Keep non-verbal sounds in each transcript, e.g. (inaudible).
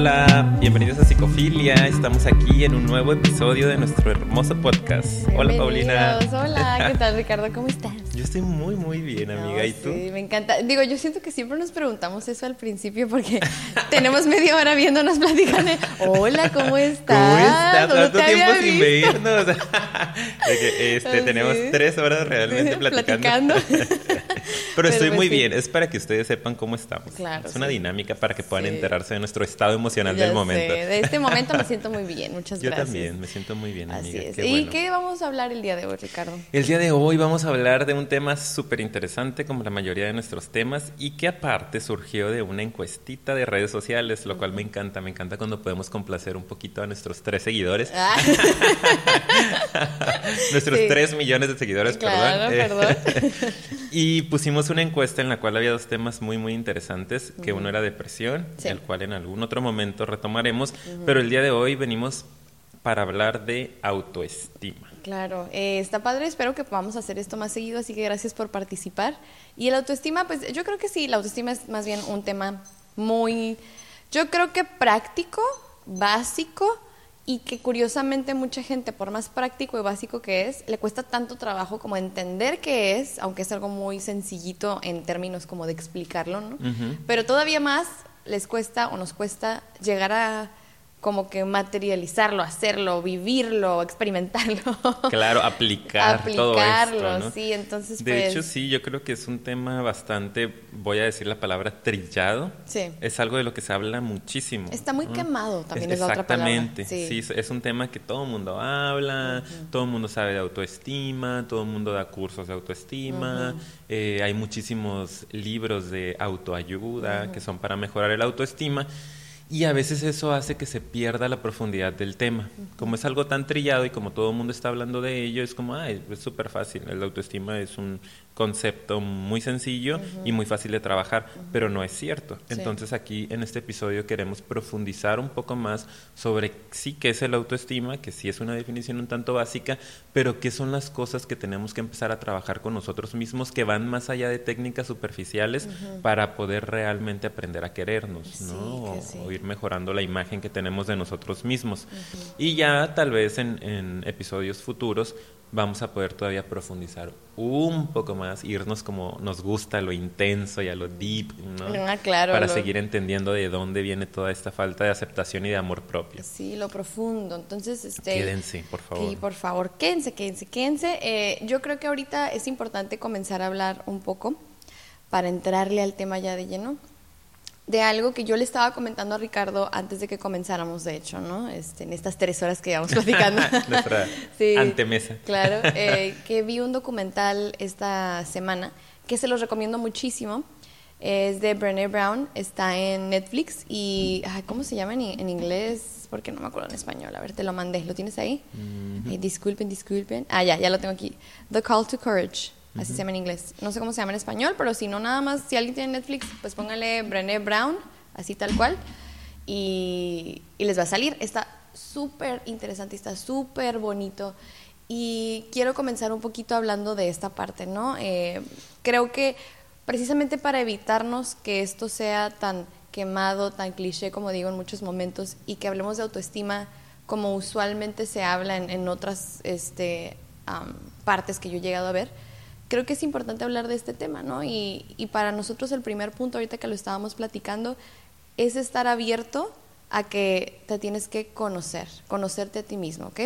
Hola, bienvenidos a Psicofilia. Estamos aquí en un nuevo episodio de nuestro hermoso podcast. Hola, Paulina. Hola, ¿qué (laughs) tal, Ricardo? ¿Cómo estás? Yo estoy muy, muy bien, amiga. ¿Y tú? Sí, me encanta. Digo, yo siento que siempre nos preguntamos eso al principio porque (laughs) tenemos media hora viéndonos platicando. Hola, ¿cómo estás? ¿Cómo estás? ¿Cuánto tiempo sin vernos? (laughs) este, tenemos tres horas realmente (laughs) platicando. Pero, estoy muy bien. Es para que ustedes sepan cómo estamos. Claro, es una dinámica para que puedan enterarse de nuestro estado emocional del momento. De este momento me siento muy bien. Muchas Yo gracias. Yo también, me siento muy bien, amiga. Así es. ¿Y qué vamos a hablar el día de hoy, Ricardo? El día de hoy vamos a hablar de un tema súper interesante, como la mayoría de nuestros temas, y que aparte surgió de una encuestita de redes sociales, lo cual me encanta. Me encanta cuando podemos complacer un poquito a nuestros tres seguidores. Ah. (laughs) nuestros tres millones de seguidores, claro, perdón. perdón. (laughs) y pusimos una encuesta en la cual había dos temas muy, muy interesantes, que uno era depresión, el cual en algún otro momento retomaremos, pero el día de hoy venimos para hablar de autoestima. Claro, eh, está padre, espero que podamos hacer esto más seguido, así que gracias por participar. Y el autoestima, pues yo creo que sí, la autoestima es más bien un tema muy, yo creo que práctico, básico, y que curiosamente mucha gente, por más práctico y básico que es, le cuesta tanto trabajo como entender qué es, aunque es algo muy sencillito en términos como de explicarlo, ¿no? Pero todavía más les cuesta o nos cuesta llegar a como que materializarlo, hacerlo, vivirlo, (laughs) experimentarlo. Claro, aplicar Aplicarlo, todo esto, sí, entonces De pues hecho, sí, yo creo que es un tema bastante, voy a decir la palabra trillado. Sí. Es algo de lo que se habla muchísimo. Está muy quemado también es, otra palabra. Exactamente, sí. es un tema que todo el mundo habla, todo el mundo sabe de autoestima, todo el mundo da cursos de autoestima, eh, hay muchísimos libros de autoayuda que son para mejorar el autoestima. Y a veces eso hace que se pierda la profundidad del tema. Como es algo tan trillado y como todo el mundo está hablando de ello, es como, ay, es súper fácil. La autoestima es un concepto muy sencillo y muy fácil de trabajar, pero no es cierto. Entonces aquí en este episodio queremos profundizar un poco más sobre sí qué es el autoestima, que sí es una definición un tanto básica, pero qué son las cosas que tenemos que empezar a trabajar con nosotros mismos que van más allá de técnicas superficiales para poder realmente aprender a querernos, ¿no? O, ir mejorando la imagen que tenemos de nosotros mismos. Y ya tal vez en, en episodios futuros vamos a poder todavía profundizar un poco más, irnos como nos gusta, lo intenso y a lo deep, ¿no? Ah, claro, Para seguir entendiendo de dónde viene toda esta falta de aceptación y de amor propio. Sí, lo profundo. Entonces, este... Quédense, por favor. Sí, por favor, quédense, quédense, quédense. Eh, yo creo que ahorita es importante comenzar a hablar un poco para entrarle al tema ya de lleno de algo que yo le estaba comentando a Ricardo antes de que comenzáramos, de hecho, ¿no? Este, en estas tres horas que íbamos platicando. (laughs) Nuestra (laughs) antemesa. Claro, (laughs) eh, que vi un documental esta semana que se los recomiendo muchísimo. Es de Brené Brown, está en Netflix y, ¿cómo se llama en, inglés? Porque no me acuerdo en español. A ver, te lo mandé. ¿Lo tienes ahí? disculpen, disculpen. Ah, ya, ya lo tengo aquí. The Call to Courage así se llama en inglés. No sé cómo se llama en español, pero si no, nada más, si alguien tiene Netflix, pues póngale Brené Brown, así tal cual, y, les va a salir. Está súper interesante, está súper bonito. Y quiero comenzar un poquito hablando de esta parte, ¿no? Eh, creo que precisamente para evitarnos que esto sea tan quemado, tan cliché, como digo en muchos momentos, y que hablemos de autoestima como usualmente se habla en, otras este, partes que yo he llegado a ver, creo que es importante hablar de este tema, ¿no? Y, y, para nosotros el primer punto, ahorita que lo estábamos platicando, es estar abierto a que te tienes que conocer, conocerte a ti mismo, ¿ok?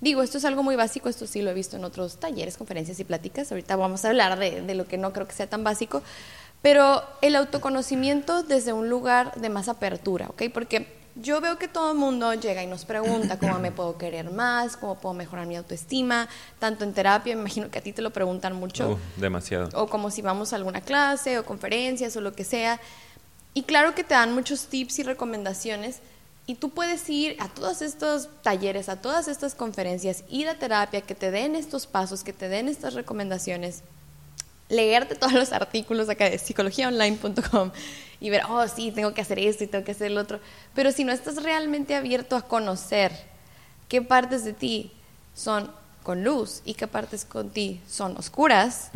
Digo, esto es algo muy básico, esto sí lo he visto en otros talleres, conferencias y pláticas, ahorita vamos a hablar de, de lo que no creo que sea tan básico, pero el autoconocimiento desde un lugar de más apertura, ¿ok? Porque yo veo que todo el mundo llega y nos pregunta cómo me puedo querer más, cómo puedo mejorar mi autoestima, tanto en terapia, me imagino que a ti te lo preguntan mucho. Uh, demasiado. O como si vamos a alguna clase o conferencias o lo que sea. Y claro que te dan muchos tips y recomendaciones y tú puedes ir a todos estos talleres, a todas estas conferencias, ir a terapia, que te den estos pasos, que te den estas recomendaciones, leerte todos los artículos acá de psicologiaonline.com y ver, oh, sí, tengo que hacer esto y tengo que hacer el otro. Pero si no estás realmente abierto a conocer qué partes de ti son con luz y qué partes con ti son oscuras,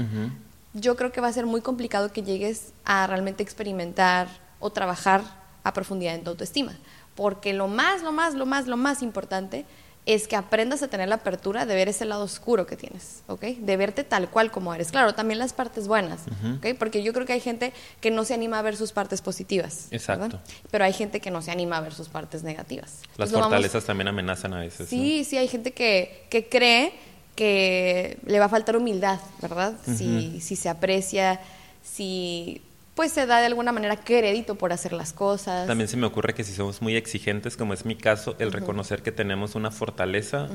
yo creo que va a ser muy complicado que llegues a realmente experimentar o trabajar a profundidad en tu autoestima. porque lo más, lo más, lo más, lo más importante es que aprendas a tener la apertura de ver ese lado oscuro que tienes, ¿ok? De verte tal cual como eres. Claro, también las partes buenas, ¿ok? Porque yo creo que hay gente que no se anima a ver sus partes positivas. Exacto. Pero hay gente que no se anima a ver sus partes negativas. Las fortalezas también amenazan a veces. Sí, sí, hay gente que, que cree que le va a faltar humildad, ¿verdad? si, si se aprecia, si pues se da de alguna manera crédito por hacer las cosas. También se me ocurre que si somos muy exigentes, como es mi caso, el reconocer que tenemos una fortaleza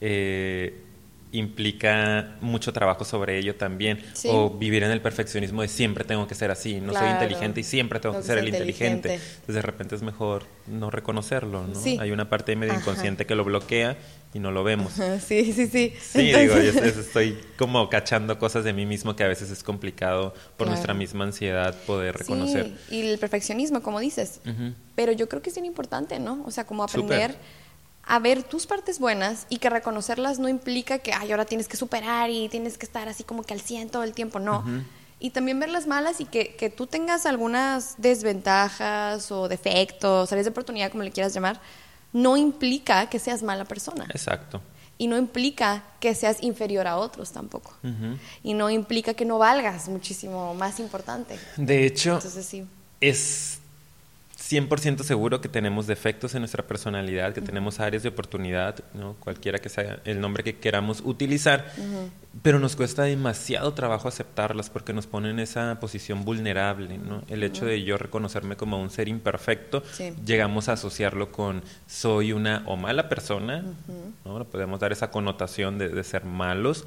eh, implica mucho trabajo sobre ello también. O vivir en el perfeccionismo de siempre tengo que ser así, no soy inteligente y siempre tengo, que ser el inteligente. Entonces de repente es mejor no reconocerlo, ¿no? Hay una parte medio inconsciente que lo bloquea y no lo vemos. Sí, sí, sí. Sí, digo, yo estoy como cachando cosas de mí mismo que a veces es complicado por nuestra misma ansiedad poder reconocer. Sí, y el perfeccionismo, como dices. Pero yo creo que es bien importante, ¿no? O sea, como aprender a ver tus partes buenas y que reconocerlas no implica que, ay, ahora tienes que superar y tienes que estar así como que al 100 todo el tiempo, no. Y también ver las malas y que, que tú tengas algunas desventajas o defectos, áreas de oportunidad, como le quieras llamar, no implica que seas mala persona. Exacto. Y no implica que seas inferior a otros tampoco. Y no implica que no valgas muchísimo más importante. De hecho, es 100% seguro que tenemos defectos en nuestra personalidad, que tenemos áreas de oportunidad, ¿no? cualquiera que sea el nombre que queramos utilizar, pero nos cuesta demasiado trabajo aceptarlas porque nos ponen en esa posición vulnerable. ¿no? El hecho de yo reconocerme como un ser imperfecto, llegamos a asociarlo con soy una o mala persona, ¿no? podemos dar esa connotación de, de ser malos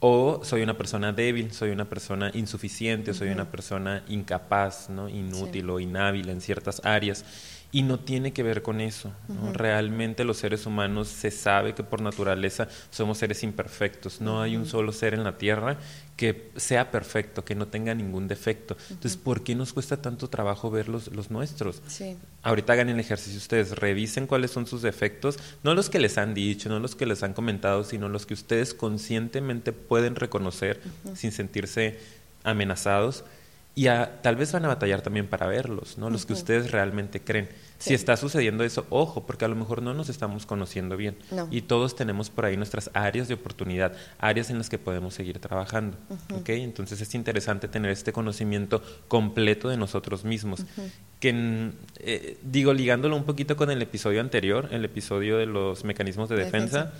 o soy una persona débil, soy una persona insuficiente, soy una persona incapaz, ¿no? inútil o inhábil en ciertas áreas. Y no tiene que ver con eso. Realmente los seres humanos se sabe que por naturaleza somos seres imperfectos. No hay un solo ser en la Tierra que sea perfecto, que no tenga ningún defecto. Entonces, ¿por qué nos cuesta tanto trabajo ver los, los nuestros? Ahorita hagan el ejercicio ustedes, revisen cuáles son sus defectos, no los que les han dicho, no los que les han comentado, sino los que ustedes conscientemente pueden reconocer sin sentirse amenazados y tal vez van a batallar también para verlos, ¿no? Los que ustedes realmente creen. Si está sucediendo eso, ojo, porque a lo mejor no nos estamos conociendo bien. Y todos tenemos por ahí nuestras áreas de oportunidad, áreas en las que podemos seguir trabajando. Entonces es interesante tener este conocimiento completo de nosotros mismos. Que, eh, digo, ligándolo un poquito con el episodio anterior, el episodio de los mecanismos de defensa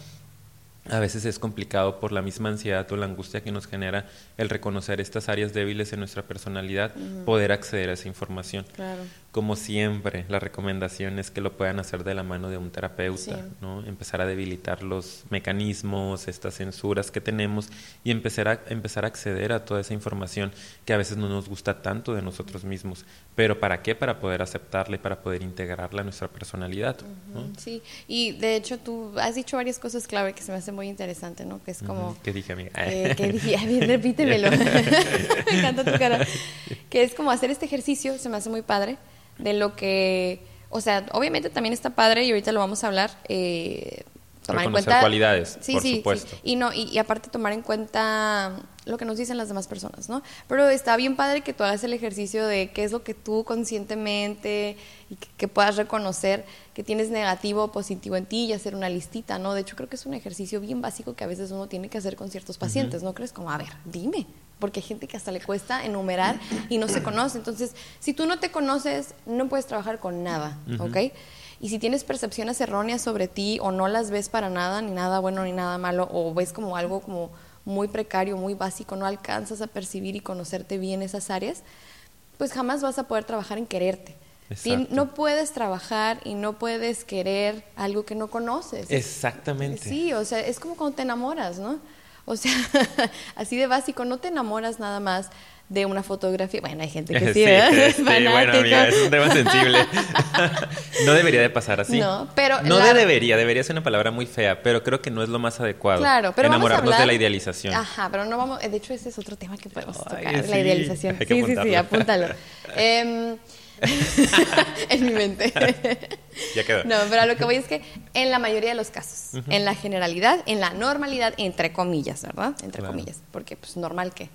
a veces es complicado por la misma ansiedad o la angustia que nos genera el reconocer estas áreas débiles en nuestra personalidad, poder acceder a esa información. Claro como siempre, la recomendación es que lo puedan hacer de la mano de un terapeuta, ¿no? Empezar a debilitar los mecanismos, estas censuras que tenemos y empezar a, empezar a acceder a toda esa información que a veces no nos gusta tanto de nosotros mismos. Pero ¿para qué? Para poder aceptarla y para poder integrarla a nuestra personalidad. Sí, y de hecho tú has dicho varias cosas clave que se me hace muy interesante, ¿no? Que es como... ¿Qué dije, amiga? Eh, ¿Qué dije? A ver, repítemelo. (laughs) (laughs) me encanta tu cara. Que es como hacer este ejercicio, se me hace muy padre de lo que, o sea, obviamente también está padre y ahorita lo vamos a hablar. Eh, tomar en cuenta cualidades, sí, por sí, supuesto. Y no y, aparte tomar en cuenta lo que nos dicen las demás personas, ¿no? Pero está bien padre que tú hagas el ejercicio de qué es lo que tú conscientemente y que, puedas reconocer que tienes negativo o positivo en ti y hacer una listita, ¿no? De hecho creo que es un ejercicio bien básico que a veces uno tiene que hacer con ciertos pacientes, ¿no crees? Como, a ver, dime, porque hay gente que hasta le cuesta enumerar y no se conoce. Entonces, si tú no te conoces, no puedes trabajar con nada, ¿ok? Y si tienes percepciones erróneas sobre ti o no las ves para nada, ni nada bueno ni nada malo, o ves como algo como muy precario, muy básico, no alcanzas a percibir y conocerte bien esas áreas, pues jamás vas a poder trabajar en quererte. Si no puedes trabajar y no puedes querer algo que no conoces. Exactamente. Sí, o sea, es como cuando te enamoras, ¿no? O sea, (laughs) así de básico, no te enamoras nada más de una fotografía. Bueno, hay gente que (laughs) sí, ¿eh? (laughs) sí, (laughs) bueno, amiga, es un tema sensible. no debería de pasar así. No, pero... No debería, debería ser una palabra muy fea, pero creo que no es lo más adecuado. Claro, pero Enamorarnos de la idealización. Ajá, pero no vamos... De hecho, ese es otro tema que podemos tocar, la idealización. Sí, sí, sí, apúntalo. eh, en mi mente. ya quedó. No, pero a lo que voy es que en la mayoría de los casos, en la generalidad, en la normalidad, entre comillas, ¿verdad? Entre comillas, porque pues normal que.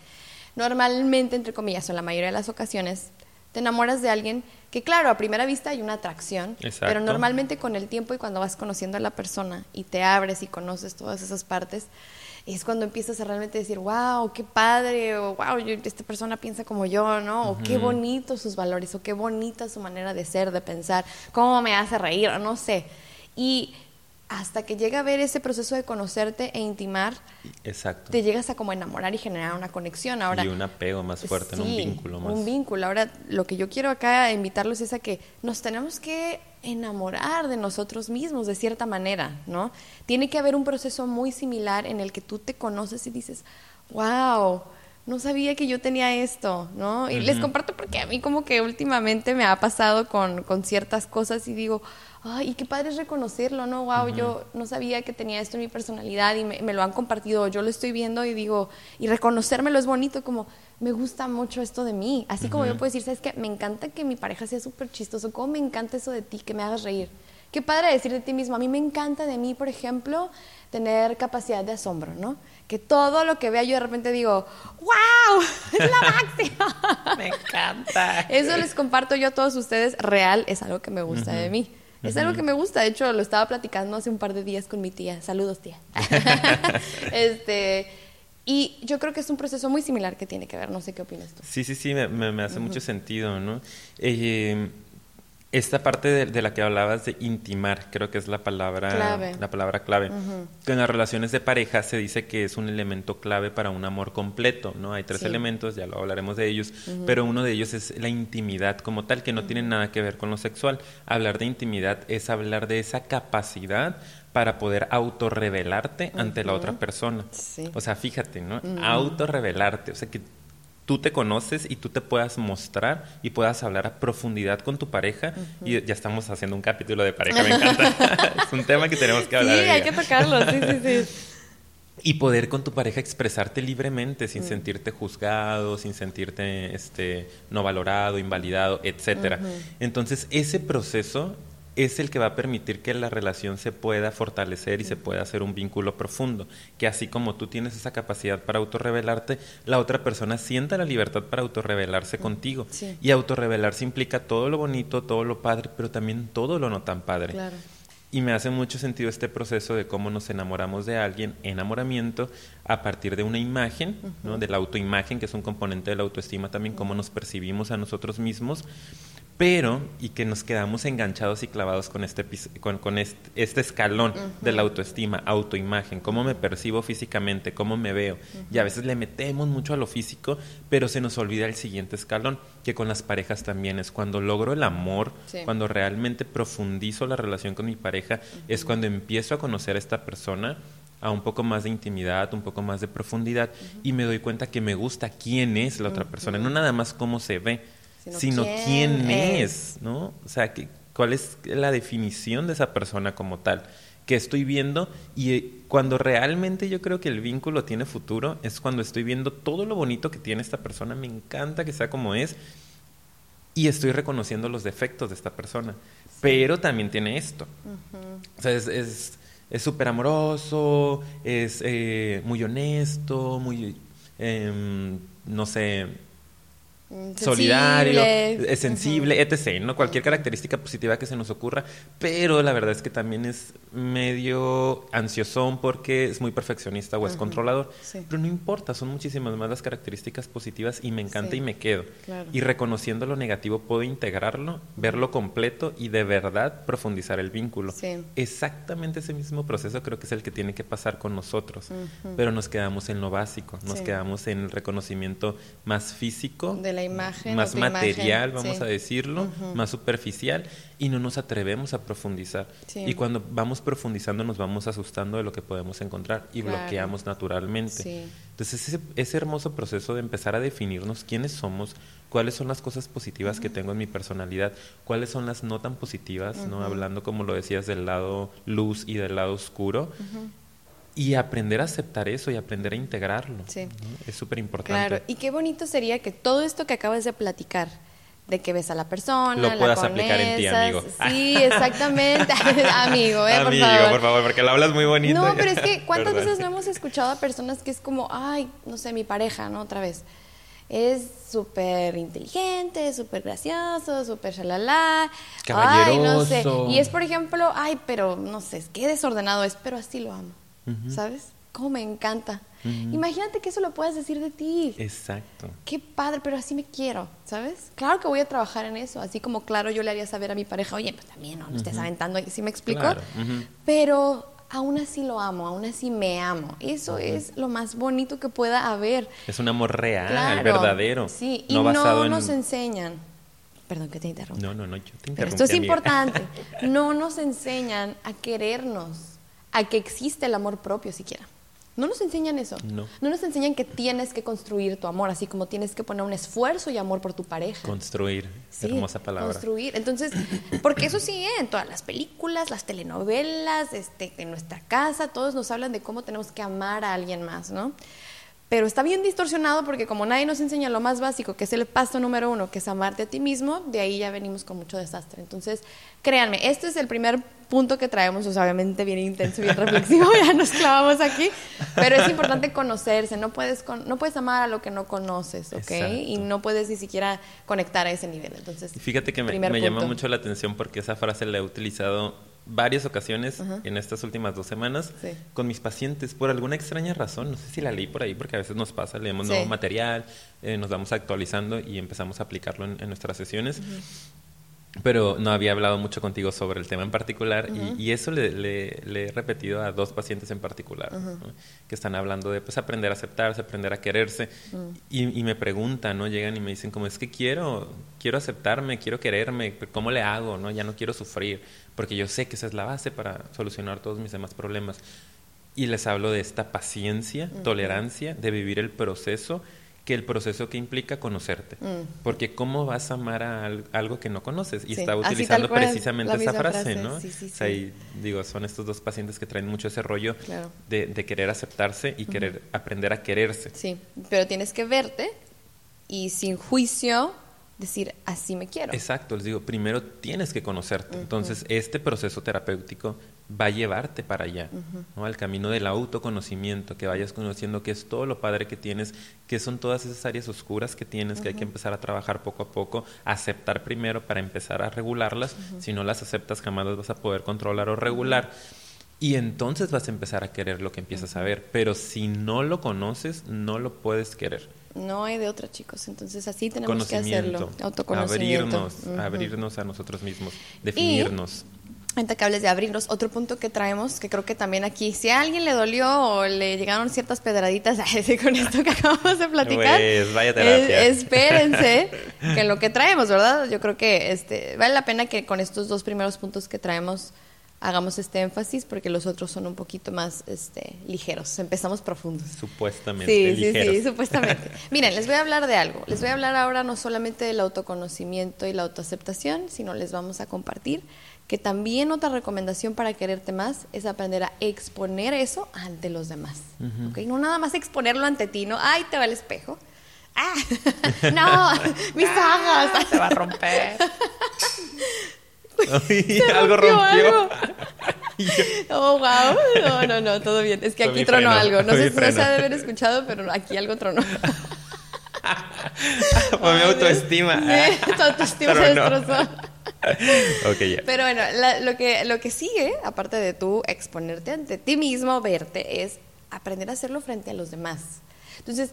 Normalmente, entre comillas, o en la mayoría de las ocasiones, Te enamoras de alguien que, claro, a primera vista hay una atracción, pero normalmente con el tiempo y cuando vas conociendo a la persona y te abres y conoces todas esas partes, es cuando empiezas a realmente decir, wow, qué padre, o wow, esta persona piensa como yo, ¿no? O qué bonito sus valores, o qué bonita su manera de ser, de pensar, cómo me hace reír, o no sé. Y hasta que llega a ver ese proceso de conocerte e intimar, Exacto. te llegas a como enamorar y generar una conexión. Ahora, y un apego más fuerte, un vínculo más. Un vínculo. Ahora, lo que yo quiero acá invitarlos es a que nos tenemos que enamorar de nosotros mismos de cierta manera, ¿no? Tiene que haber un proceso muy similar en el que tú te conoces y dices, wow, no sabía que yo tenía esto, ¿no? Y les comparto porque a mí como que últimamente me ha pasado con, con ciertas cosas y digo, ay, qué padre es reconocerlo, ¿no? Wow, yo no sabía que tenía esto en mi personalidad y me, lo han compartido, yo lo estoy viendo y digo, y reconocérmelo es bonito, como me gusta mucho esto de mí. Así como yo puedo decir, ¿sabes qué? Me encanta que mi pareja sea súper chistoso, como me encanta eso de ti, que me hagas reír. Qué padre decir de ti mismo. A mí me encanta de mí, por ejemplo, tener capacidad de asombro, ¿no? Que todo lo que vea yo de repente digo, ¡wow! (laughs) ¡Es la máxima! (laughs) me encanta. Eso les comparto yo a todos ustedes. Real es algo que me gusta de mí. Es algo que me gusta, de hecho lo estaba platicando hace un par de días con mi tía. Saludos, tía. (laughs) este, y yo creo que es un proceso muy similar que tiene que ver, no sé qué opinas tú. Sí, sí, sí, me, me, hace mucho sentido, ¿no? Eh, esta parte de, la que hablabas de intimar, creo que es la palabra clave. La palabra clave. En las relaciones de pareja se dice que es un elemento clave para un amor completo, ¿no? Hay tres elementos, ya lo hablaremos de ellos, pero uno de ellos es la intimidad como tal, que no tiene nada que ver con lo sexual. Hablar de intimidad es hablar de esa capacidad para poder autorrevelarte ante la otra persona. O sea, fíjate, ¿no? Autorrevelarte, o sea, que tú te conoces y tú te puedas mostrar y puedas hablar a profundidad con tu pareja. Y ya estamos haciendo un capítulo de pareja, me encanta. (laughs) es un tema que tenemos que hablar. Sí, hay que tocarlo, sí, sí, sí. Y poder con tu pareja expresarte libremente, sin sentirte juzgado, sin sentirte este, no valorado, invalidado, etcétera. Entonces, ese proceso es el que va a permitir que la relación se pueda fortalecer y se pueda hacer un vínculo profundo. Que así como tú tienes esa capacidad para autorrevelarte, la otra persona sienta la libertad para autorrevelarse contigo. Y autorrevelarse implica todo lo bonito, todo lo padre, pero también todo lo no tan padre. Y me hace mucho sentido este proceso de cómo nos enamoramos de alguien, enamoramiento, a partir de una imagen, ¿no? de la autoimagen, que es un componente de la autoestima también, cómo nos percibimos a nosotros mismos pero y que nos quedamos enganchados y clavados con este con, con este, escalón de la autoestima, autoimagen, cómo me percibo físicamente, cómo me veo. Y a veces le metemos mucho a lo físico, pero se nos olvida el siguiente escalón, que con las parejas también es cuando logro el amor, cuando realmente profundizo la relación con mi pareja, es cuando empiezo a conocer a esta persona a un poco más de intimidad, un poco más de profundidad y me doy cuenta que me gusta quién es la otra persona, no nada más cómo se ve sino, quién, es, ¿no? O sea, que, cuál es la definición de esa persona como tal que estoy viendo y eh, cuando realmente yo creo que el vínculo tiene futuro es cuando estoy viendo todo lo bonito que tiene esta persona, me encanta que sea como es y estoy reconociendo los defectos de esta persona, pero también tiene esto. O sea, es súper amoroso, es eh, muy honesto, muy, em, no sé, Mm, solidario, es sensible, etc. ¿no? Cualquier característica positiva que se nos ocurra, pero la verdad es que también es medio ansiosón porque es muy perfeccionista o es controlador. Pero no importa, son muchísimas más las características positivas y me encanta y me quedo. Y reconociendo lo negativo puedo integrarlo, verlo completo y de verdad profundizar el vínculo. Exactamente ese mismo proceso creo que es el que tiene que pasar con nosotros, pero nos quedamos en lo básico, nos quedamos en el reconocimiento más físico. De la imagen. Más material, vamos a decirlo, más superficial y no nos atrevemos a profundizar. Y cuando vamos profundizando nos vamos asustando de lo que podemos encontrar y bloqueamos naturalmente. Entonces ese, ese, hermoso proceso de empezar a definirnos quiénes somos, cuáles son las cosas positivas que tengo en mi personalidad, cuáles son las no tan positivas, ¿no? Hablando como lo decías del lado luz y del lado oscuro. Y aprender a aceptar eso y aprender a integrarlo. Es súper importante. Claro, y qué bonito sería que todo esto que acabas de platicar, de que ves a la persona, lo puedas aplicar en ti, amigo. Sí, exactamente, (laughs) (laughs) amigo, eh, por favor. por favor, porque lo hablas muy bonito. No, pero es que (laughs) cuántas veces no hemos escuchado a personas que es como, ay, no sé, mi pareja, ¿no? Otra vez. es súper inteligente, súper gracioso, súper shalala. Caballeroso. Ay, no sé. Y es, por ejemplo, ay, pero no sé, qué desordenado es, pero así lo amo. ¿Sabes? Cómo me encanta. Imagínate que eso lo puedes decir de ti. Exacto. Qué padre, pero así me quiero, ¿sabes? Claro que voy a trabajar en eso, así como claro yo le haría saber a mi pareja, oye, pues también no, no estés aventando, ¿sí me explico? Claro. Pero aún así lo amo, aún así me amo. Eso es lo más bonito que pueda haber. Es un amor real, Claro, verdadero. Sí, y no no, basado en. nos enseñan. Perdón que te interrumpa. No, no, no, yo te Pero interrumpí, esto es amiga. importante. (laughs) No nos enseñan a querernos, a que existe el amor propio siquiera. No nos enseñan eso. No. nos enseñan que tienes que construir tu amor, así como tienes que poner un esfuerzo y amor por tu pareja. Construir. Sí, Hermosa palabra. Construir. Entonces, porque eso sí, en todas las películas, las telenovelas, este, en nuestra casa, todos nos hablan de cómo tenemos que amar a alguien más, ¿no? Pero está bien distorsionado porque como nadie nos enseña lo más básico, que es el paso número uno, que es amarte a ti mismo, de ahí ya venimos con mucho desastre. Entonces, créanme, este es el primer punto que traemos, o sea, obviamente bien intenso, bien reflexivo, (laughs) ya nos clavamos aquí, pero es importante conocerse, no puedes, con- no puedes amar a lo que no conoces, ¿ok? Exacto. Y no puedes ni siquiera conectar a ese nivel. Entonces, Y Fíjate que me, me llama mucho la atención porque esa frase la he utilizado varias ocasiones en estas últimas dos semanas Sí. con mis pacientes por alguna extraña razón. No sé si la leí por ahí porque a veces nos pasa, leemos Sí. nuevo material, eh, nos vamos actualizando y empezamos a aplicarlo en, en nuestras sesiones. Pero no había hablado mucho contigo sobre el tema en particular y, y eso le, le- le he repetido a dos pacientes en particular, ¿no? que están hablando de pues, aprender a aceptarse, aprender a quererse y, y me preguntan, ¿no? llegan y me dicen como es que quiero, quiero aceptarme, quiero quererme, ¿cómo le hago? ¿no? Ya no quiero sufrir porque yo sé que esa es la base para solucionar todos mis demás problemas. Y les hablo de esta paciencia, tolerancia, de vivir el proceso, que el proceso que implica conocerte. Porque ¿cómo vas a amar a al- algo que no conoces? Y Sí, así utilizando precisamente esa frase, frase, ¿no? sí, sí, O sea, y digo, son estos dos pacientes que traen mucho ese rollo Claro. de, de querer aceptarse y querer aprender a quererse. Sí, pero tienes que verte y sin juicio decir, así me quiero. Exacto, les digo, primero tienes que conocerte. Entonces, este proceso terapéutico va a llevarte para allá, ¿no? al camino del autoconocimiento, que vayas conociendo qué es todo lo padre que tienes, qué son todas esas áreas oscuras que tienes, que hay que empezar a trabajar poco a poco, aceptar primero para empezar a regularlas. Si no las aceptas, jamás las vas a poder controlar o regular. Y entonces vas a empezar a querer lo que empiezas a ver. Pero si no lo conoces, no lo puedes querer. No hay de otra, chicos. Entonces así tenemos que hacerlo. Autoconocimiento. abrirnos, abrirnos a nosotros mismos, definirnos. Ahorita que hables de abrirnos, otro punto que traemos, que creo que también aquí, si a alguien le dolió o le llegaron ciertas pedraditas (laughs) así con esto que acabamos de platicar, Pues, vaya terapia. es- espérense (laughs) que lo que traemos, ¿verdad? Yo creo que este vale la pena que con estos dos primeros puntos que traemos hagamos este énfasis porque los otros son un poquito más este, ligeros. Empezamos profundos. Supuestamente, Sí, sí, ligeros. sí, (laughs) supuestamente. Miren, les voy a hablar de algo. Les voy a hablar ahora no solamente del autoconocimiento y la autoaceptación, sino les vamos a compartir que también otra recomendación para quererte más es aprender a exponer eso ante los demás. No nada más exponerlo ante ti, no, ay, te va el espejo. Ah, (laughs) no, (laughs) mis ojos. Se va a romper. (laughs) Algo rompió algo. Oh, wow. No, no, no, todo bien. Es que aquí tronó freno, algo. No sé si no se ha de haber escuchado, pero aquí algo tronó. Mi autoestima. Sí, tu autoestima se no. destrozó. (laughs) ok, ya. Pero bueno, la- lo, que, lo que sigue, aparte de tú exponerte ante ti mismo, verte, es aprender a hacerlo frente a los demás. Entonces,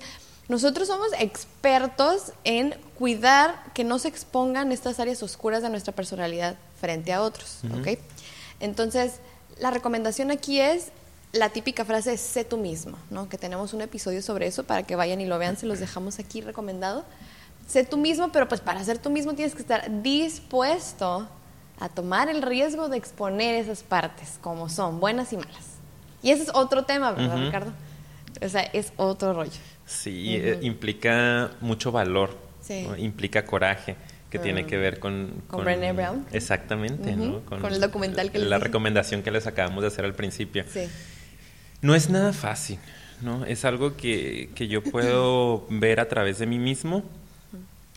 nosotros somos expertos en cuidar que no se expongan estas áreas oscuras de nuestra personalidad frente a otros, ¿ok? Entonces, la recomendación aquí es la típica frase sé tú mismo, ¿no? Que tenemos un episodio sobre eso para que vayan y lo vean, se los dejamos aquí recomendado. Sé tú mismo, pero pues para ser tú mismo tienes que estar dispuesto a tomar el riesgo de exponer esas partes como son, buenas y malas. Y ese es otro tema, ¿verdad. Ricardo? O sea, es otro rollo. Sí, eh, implica mucho valor, Sí. ¿no? implica coraje, que tiene que ver con... Con Brené Brown. Exactamente, ¿no? Con el documental que les La recomendación que les acabamos de hacer al principio. Sí. No es nada fácil, ¿no? Es algo que, que yo puedo ver a través de mí mismo,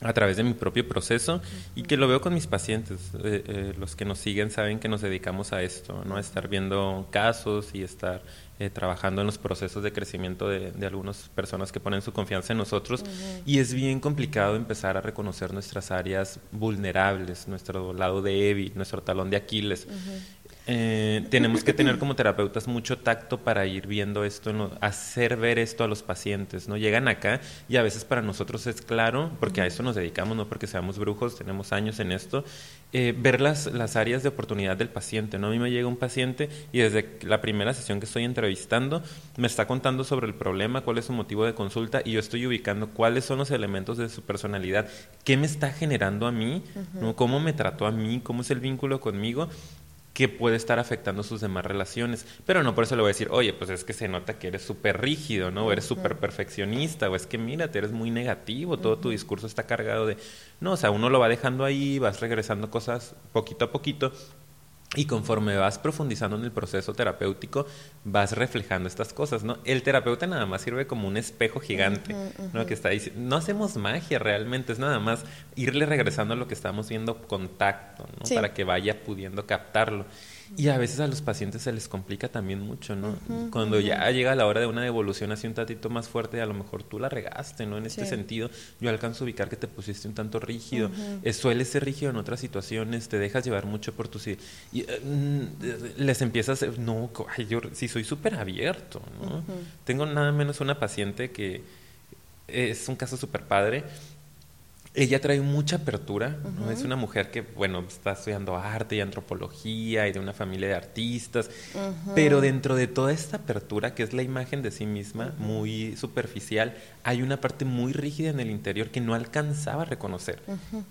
a través de mi propio proceso y que lo veo con mis pacientes. Eh, eh, los que nos siguen saben que nos dedicamos a esto, ¿no? A estar viendo casos y estar eh, trabajando en los procesos de crecimiento de, algunas personas que ponen su confianza en nosotros y es bien complicado empezar a reconocer nuestras áreas vulnerables, nuestro lado de Evi, nuestro talón de Aquiles. Eh, tenemos que tener como terapeutas mucho tacto para ir viendo esto, hacer ver esto a los pacientes, ¿no? Llegan acá y a veces para nosotros es claro, porque a eso nos dedicamos, no porque seamos brujos, tenemos años en esto, eh, ver las, las áreas de oportunidad del paciente, ¿no? A mí me llega un paciente y desde la primera sesión que estoy entrevistando me está contando sobre el problema, cuál es su motivo de consulta y yo estoy ubicando cuáles son los elementos de su personalidad, qué me está generando a mí, ¿no? cómo me trató a mí, cómo es el vínculo conmigo que puede estar afectando sus demás relaciones. Pero no por eso le voy a decir, oye, pues es que se nota que eres súper rígido, ¿no? O eres súper perfeccionista, o es que mírate, eres muy negativo, todo tu discurso está cargado de... No, o sea, uno lo va dejando ahí, vas regresando cosas poquito a poquito y conforme vas profundizando en el proceso terapéutico, vas reflejando estas cosas, ¿no? El terapeuta nada más sirve como un espejo gigante, ¿no? Que está diciendo, no hacemos magia realmente, es nada más irle regresando a lo que estamos viendo contacto, ¿no? Para que vaya pudiendo captarlo. Y a veces a los pacientes se les complica también mucho, ¿no? Cuando ya llega la hora de una devolución así un tantito más fuerte, a lo mejor tú la regaste, ¿no? En este sentido, yo alcanzo a ubicar que te pusiste un tanto rígido. Eh, suele ser rígido en otras situaciones, te dejas llevar mucho por tu... Y eh, mm, les empiezas, no, yo sí soy súper abierto, ¿no? Tengo nada menos una paciente que es un caso súper padre ella trae mucha apertura, ¿no? Es una mujer que, bueno, está estudiando arte y antropología y de una familia de artistas, pero dentro de toda esta apertura, que es la imagen de sí misma, muy superficial, hay una parte muy rígida en el interior que no alcanzaba a reconocer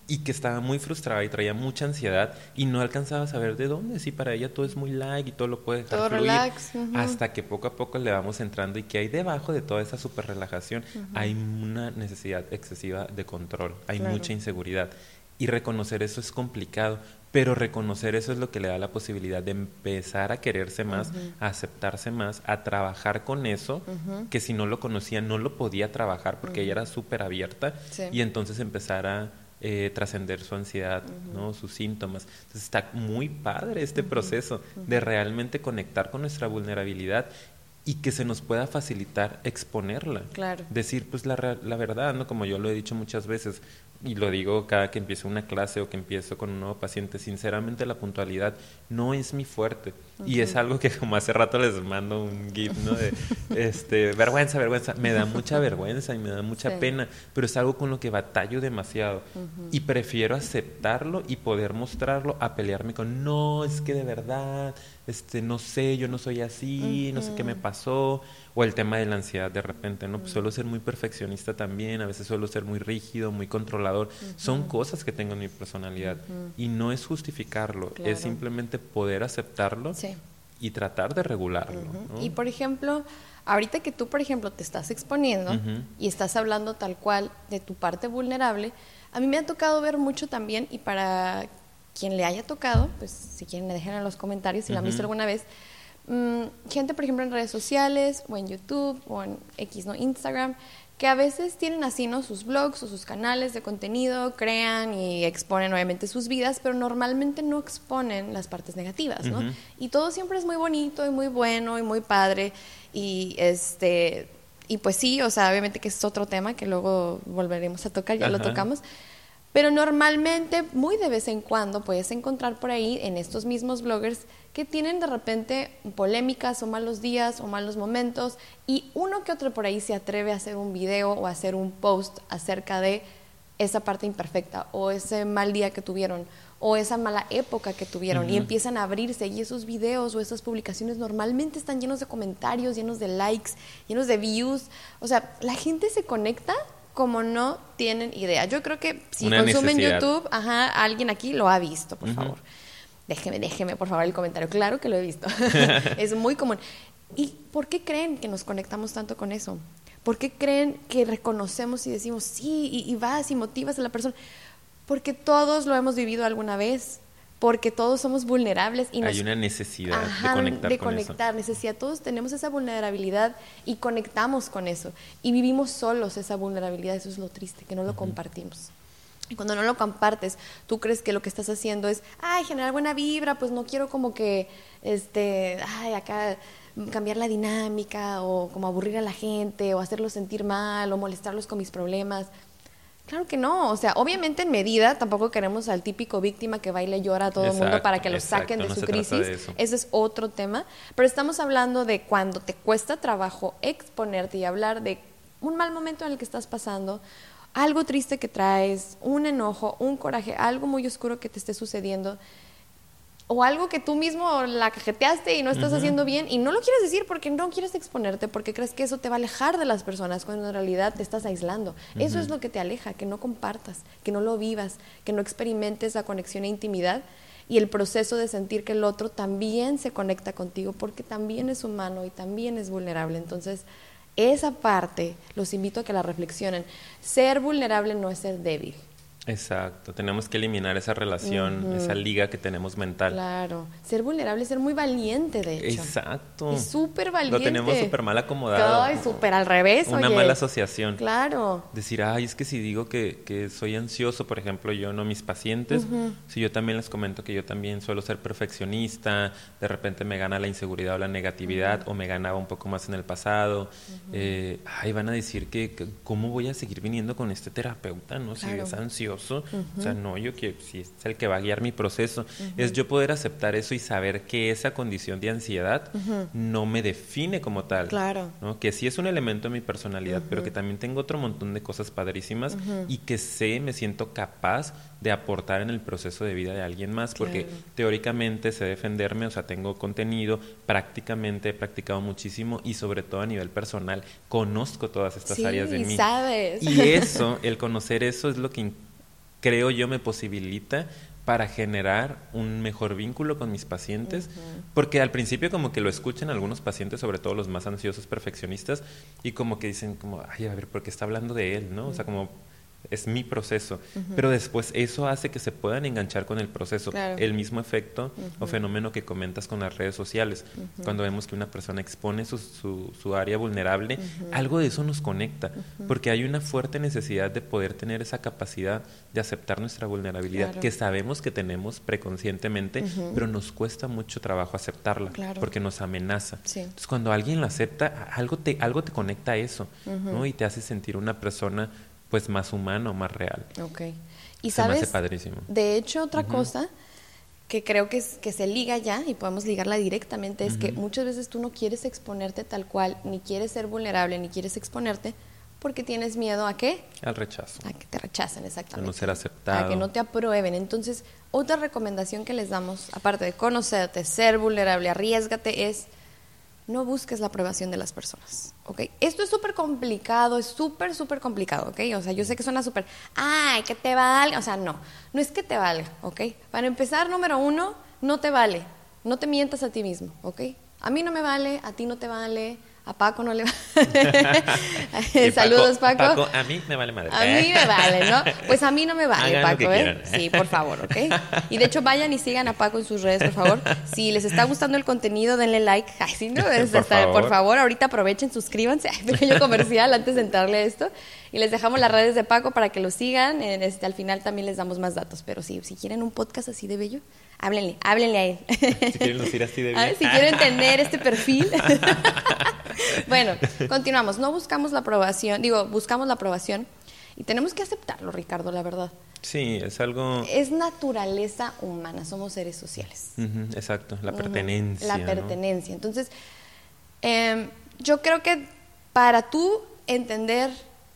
y que estaba muy frustrada y traía mucha ansiedad y no alcanzaba a saber de dónde. Sí, para ella todo es muy light y todo lo puede dejar fluir. Relax. Hasta que poco a poco le vamos entrando y que hay debajo de toda esa super relajación hay una necesidad excesiva de control hay mucha inseguridad. Y reconocer eso es complicado, pero reconocer eso es lo que le da la posibilidad de empezar a quererse más, a aceptarse más, a trabajar con eso, que si no lo conocía no lo podía trabajar porque ella era súper abierta y entonces empezar a eh, trascender su ansiedad, ¿no? sus síntomas. Entonces está muy padre este proceso de realmente conectar con nuestra vulnerabilidad y que se nos pueda facilitar exponerla. Claro. Decir, pues la, la verdad, ¿no? Como yo lo he dicho muchas veces, y lo digo cada que empiezo una clase o que empiezo con un nuevo paciente, sinceramente la puntualidad no es mi fuerte. Y es algo que como hace rato les mando un GIF, ¿no? De, (laughs) este, vergüenza, vergüenza. Me da mucha vergüenza y me da mucha pena, pero es algo con lo que batallo demasiado. Y prefiero aceptarlo y poder mostrarlo a pelearme con, no, es que de verdad, este, no sé, yo no soy así, no sé qué me pasó o el tema de la ansiedad de repente, ¿no? Pues suelo ser muy perfeccionista también, a veces suelo ser muy rígido, muy controlador. Son cosas que tengo en mi personalidad y no es justificarlo, es simplemente poder aceptarlo y tratar de regularlo. Y por ejemplo, ahorita que tú, por ejemplo, te estás exponiendo y estás hablando tal cual de tu parte vulnerable, a mí me ha tocado ver mucho también y para quien le haya tocado, pues si quieren me dejen en los comentarios si lo han visto alguna vez, Mm, gente, por ejemplo, en redes sociales o en YouTube o en X, ¿no? Instagram, que a veces tienen así, ¿no? Sus blogs o sus canales de contenido, crean y exponen obviamente sus vidas, pero normalmente no exponen las partes negativas, ¿no? Y todo siempre es muy bonito y muy bueno y muy padre y este... Y pues sí, o sea, obviamente que es otro tema que luego volveremos a tocar, ya lo tocamos, pero normalmente, muy de vez en cuando, puedes encontrar por ahí en estos mismos bloggers que tienen de repente polémicas o malos días o malos momentos y uno que otro por ahí se atreve a hacer un video o a hacer un post acerca de esa parte imperfecta o ese mal día que tuvieron o esa mala época que tuvieron y empiezan a abrirse y esos videos o esas publicaciones normalmente están llenos de comentarios, llenos de likes, llenos de views. O sea, la gente se conecta como no tienen idea. Yo creo que si consumen YouTube, ajá, alguien aquí lo ha visto, por favor. Déjeme, déjeme, por favor, el comentario. Claro que lo he visto. (laughs) (laughs) es muy común. ¿Y por qué creen que nos conectamos tanto con eso? ¿Por qué creen que reconocemos y decimos sí y, vas y motivas a la persona? Porque todos lo hemos vivido alguna vez porque todos somos vulnerables y hay una necesidad de conectar de conectar. Necesidad todos tenemos esa vulnerabilidad y conectamos con eso. Y vivimos solos esa vulnerabilidad eso es lo triste que no lo compartimos. Y cuando no lo compartes, tú crees que lo que estás haciendo es, ay, generar buena vibra, pues no quiero como que, este, ay, acá cambiar la dinámica o como aburrir a la gente o hacerlos sentir mal o molestarlos con mis problemas. Claro que no, o sea, obviamente en medida tampoco queremos al típico víctima que baile y llora a todo el mundo para que lo saquen de su crisis. Ese es otro tema, pero estamos hablando de cuando te cuesta trabajo exponerte y hablar de un mal momento en el que estás pasando, algo triste que traes, un enojo, un coraje, algo muy oscuro que te esté sucediendo o algo que tú mismo la cajeteaste y no estás haciendo bien y no lo quieres decir porque no quieres exponerte, porque crees que eso te va a alejar de las personas cuando en realidad te estás aislando. Eso es lo que te aleja, que no compartas, que no lo vivas, que no experimentes la conexión e intimidad y el proceso de sentir que el otro también se conecta contigo porque también es humano y también es vulnerable. Entonces, esa parte los invito a que la reflexionen. Ser vulnerable no es ser débil. Exacto, tenemos que eliminar esa relación, esa liga que tenemos mental. Claro, ser vulnerable ser muy valiente, de hecho. Exacto. Es súper valiente. Lo tenemos súper mal acomodado. Ay, súper al revés. Una mala asociación. Claro. Decir, ay, es que si digo que, que soy ansioso, por ejemplo, yo no, mis pacientes, si yo también les comento que yo también suelo ser perfeccionista, de repente me gana la inseguridad o la negatividad, o me ganaba un poco más en el pasado, eh, ay, van a decir que, cómo voy a seguir viniendo con este terapeuta, ¿no? Si es ansioso o sea, no, yo quiero, si es el que va a guiar mi proceso, es yo poder aceptar eso y saber que esa condición de ansiedad no me define como tal. Claro. ¿no? Que sí es un elemento de mi personalidad, pero que también tengo otro montón de cosas padrísimas y que sé, me siento capaz de aportar en el proceso de vida de alguien más, porque teóricamente sé defenderme, o sea, tengo contenido, prácticamente he practicado muchísimo y sobre todo a nivel personal conozco todas estas áreas de mí. Sabes. Y eso, el conocer eso es lo que creo yo me posibilita para generar un mejor vínculo con mis pacientes, porque al principio como que lo escuchan algunos pacientes, sobre todo los más ansiosos perfeccionistas, y como que dicen como, ay, a ver, ¿por qué está hablando de él? ¿no? O sea, como es mi proceso. Pero después eso hace que se puedan enganchar con el proceso. El mismo efecto o fenómeno que comentas con las redes sociales. Cuando vemos que una persona expone su, su, área vulnerable, algo de eso nos conecta. Porque hay una fuerte necesidad de poder tener esa capacidad de aceptar nuestra vulnerabilidad, que sabemos que tenemos preconscientemente, pero nos cuesta mucho trabajo aceptarla, porque nos amenaza. Entonces cuando alguien la acepta, algo te, algo te conecta a eso, ¿no? Y te hace sentir una persona pues más humano, más real. Ok. Y sabes, me hace padrísimo. De hecho, otra cosa que creo que, es, que se liga ya y podemos ligarla directamente es que muchas veces tú no quieres exponerte tal cual, ni quieres ser vulnerable, ni quieres exponerte porque tienes miedo a qué? Al rechazo. A que te rechacen, exactamente. A no ser aceptado. A que no te aprueben. Entonces, otra recomendación que les damos, aparte de conocerte, ser vulnerable, arriesgate, es no busques la aprobación de las personas, ¿ok? Esto es súper complicado, es súper, súper complicado, ¿ok? O sea, yo sé que suena súper, ay, que te valga, o sea, no, no es que te valga, ¿ok? Para empezar, número uno, no te vale, no te mientas a ti mismo, ¿ok? A mí no me vale, a ti no te vale, a Paco no le vale. (laughs) (laughs) Saludos, Paco, Paco. A mí me vale madre. A mí me vale, ¿no? Pues a mí no me vale, Paco, ¿eh? Sí, por favor, ¿ok? Y de hecho, vayan y sigan a Paco en sus redes, por favor. Si les está gustando el contenido, denle like. Ay, sí, ¿no? (laughs) por, favor. por favor, ahorita aprovechen, suscríbanse. Ay, pequeño comercial antes de entrarle a esto. Y les dejamos las redes de Paco para que lo sigan. Este, al final también les damos más datos. Pero sí, si quieren un podcast así de bello, háblenle, háblenle a él. Si quieren lucir así de (laughs) bien. si quieren tener este (laughs) perfil. (laughs) bueno, continuamos. No buscamos la aprobación, digo, buscamos la aprobación y tenemos que aceptarlo, Ricardo, la verdad. Sí, es algo... Es naturaleza humana, somos seres sociales. exacto, la pertenencia. La pertenencia. Entonces, em, yo creo que para tú entender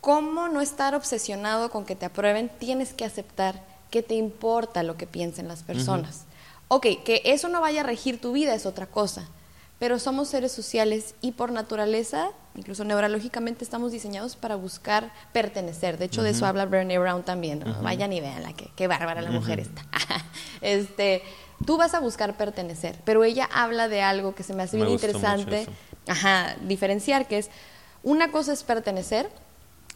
cómo no estar obsesionado con que te aprueben, tienes que aceptar que te importa lo que piensen las personas. Ok, que eso no vaya a regir tu vida es otra cosa, pero somos seres sociales y por naturaleza, incluso neurológicamente, estamos diseñados para buscar pertenecer. De hecho, de eso habla Brené Brown también. Vayan y veanla, que, qué bárbara la mujer está. (laughs) este, tú vas a buscar pertenecer, pero ella habla de algo que se me hace bien interesante, ajá, diferenciar, que es una cosa es pertenecer,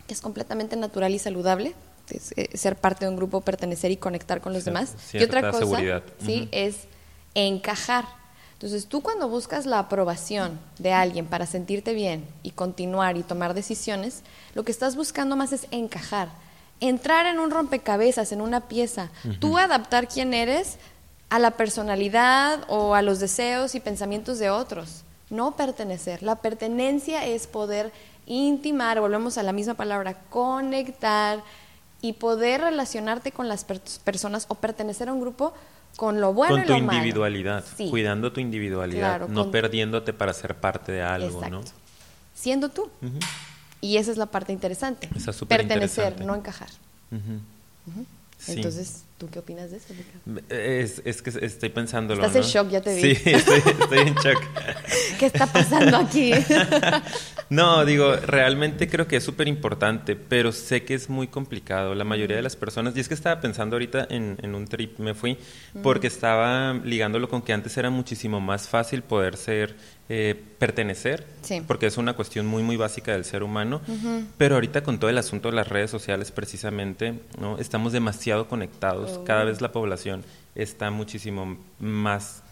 que es completamente natural y saludable, eh, ser parte de un grupo, pertenecer y conectar con los demás. Y otra cosa, sí, es encajar. Entonces, tú cuando buscas la aprobación de alguien para sentirte bien y continuar y tomar decisiones, lo que estás buscando más es encajar, entrar en un rompecabezas, en una pieza, tú adaptar quién eres a la personalidad o a los deseos y pensamientos de otros. no pertenecer. La pertenencia es poder intimar, volvemos a la misma palabra, conectar y poder relacionarte con las personas o pertenecer a un grupo con lo bueno con y tu lo individualidad, cuidando tu individualidad, no perdiéndote para ser parte de algo, ¿no? Siendo tú. Y esa es la parte interesante. Pertenecer, no encajar. Entonces, ¿tú qué opinas de eso? Es, es que estoy pensándolo. Estás en shock, ya te vi. Sí, (laughs) estoy, estoy en shock. ¿Qué está pasando aquí? (laughs) no, digo, realmente creo que es súper importante, pero sé que es muy complicado. La mayoría de las personas, y es que estaba pensando ahorita en, en un trip, me fui, porque estaba ligándolo con que antes era muchísimo más fácil poder ser eh, pertenecer, porque es una cuestión muy, muy básica del ser humano, pero ahorita con todo el asunto de las redes sociales precisamente, ¿no? estamos demasiado conectados, cada vez la población está muchísimo más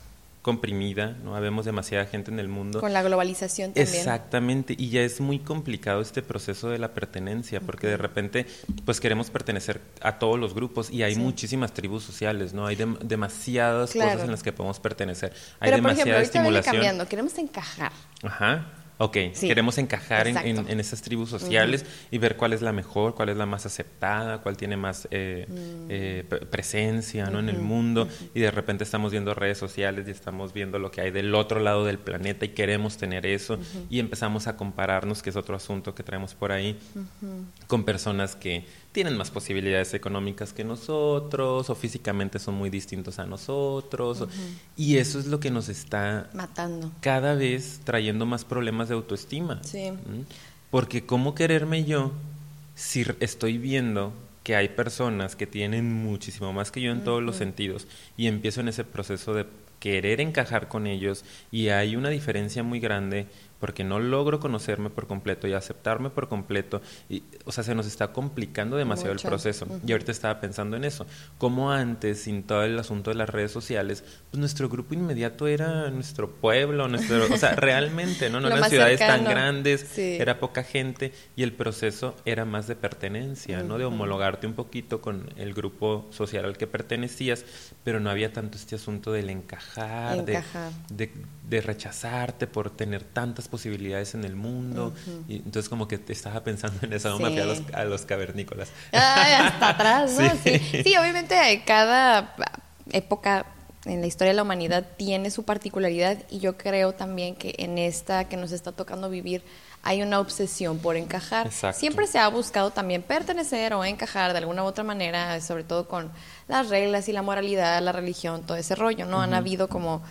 comprimida, ¿no? Habemos demasiada gente en el mundo. Con la globalización también. Exactamente, y ya es muy complicado este proceso de la pertenencia, porque de repente pues queremos pertenecer a todos los grupos y hay muchísimas tribus sociales, ¿no? Hay demasiadas cosas en las que podemos pertenecer. Hay Pero, demasiada por ejemplo, ahorita cambiando, queremos encajar. Ajá. Ok, queremos encajar en, en, esas tribus sociales y ver cuál es la mejor, cuál es la más aceptada, cuál tiene más eh, mm. eh, presencia ¿no? en el mundo. y de repente estamos viendo redes sociales y estamos viendo lo que hay del otro lado del planeta y queremos tener eso. Y empezamos a compararnos, que es otro asunto que traemos por ahí, con personas que tienen más posibilidades económicas que nosotros o físicamente son muy distintos a nosotros. y eso es lo que nos está matando. Cada vez trayendo más problemas de autoestima. Sí. Porque ¿cómo quererme yo si estoy viendo que hay personas que tienen muchísimo más que yo en todos los sentidos y empiezo en ese proceso de querer encajar con ellos y hay una diferencia muy grande porque no logro conocerme por completo y aceptarme por completo. Y, o sea, se nos está complicando demasiado el proceso. Y ahorita estaba pensando en eso. Como antes, sin todo el asunto de las redes sociales, pues nuestro grupo inmediato era nuestro pueblo, nuestro, o sea, (laughs) realmente, ¿no? No eran ciudades tan grandes, era poca gente y el proceso era más de pertenencia, ¿no? De homologarte un poquito con el grupo social al que pertenecías, pero no había tanto este asunto del encajar, encajar. De, de rechazarte por tener tantas posibilidades en el mundo. y entonces como que te estaba pensando en eso, me fui a los, a los cavernícolas. hasta atrás, ¿no? (laughs) Sí. sí. obviamente cada época en la historia de la humanidad tiene su particularidad y yo creo también que en esta que nos está tocando vivir hay una obsesión por encajar. Siempre se ha buscado también pertenecer o encajar de alguna u otra manera, sobre todo con las reglas y la moralidad, la religión, todo ese rollo, ¿no? Han habido como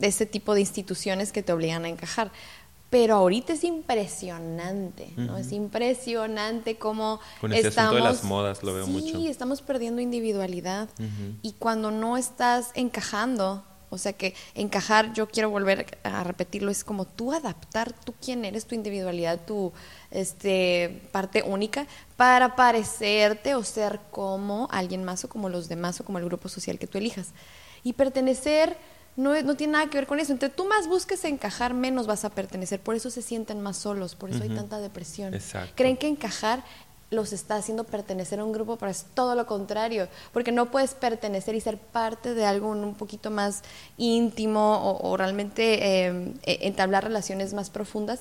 ese tipo de instituciones que te obligan a encajar. Pero ahorita es impresionante, ¿no? Es impresionante cómo Con este estamos... de las modas lo veo mucho. Sí, estamos perdiendo individualidad. Y cuando no estás encajando, o sea que encajar, yo quiero volver a repetirlo, es como tú adaptar tú quién eres, tu individualidad, tu este, parte única, para parecerte o ser como alguien más o como los demás o como el grupo social que tú elijas. Y pertenecer no, no tiene nada que ver con eso. Entre tú más busques encajar, menos vas a pertenecer. Por eso se sienten más solos, por eso hay tanta depresión. Creen que encajar los está haciendo pertenecer a un grupo, pero es todo lo contrario, porque no puedes pertenecer y ser parte de algo un poquito más íntimo o, realmente em, e, entablar relaciones más profundas,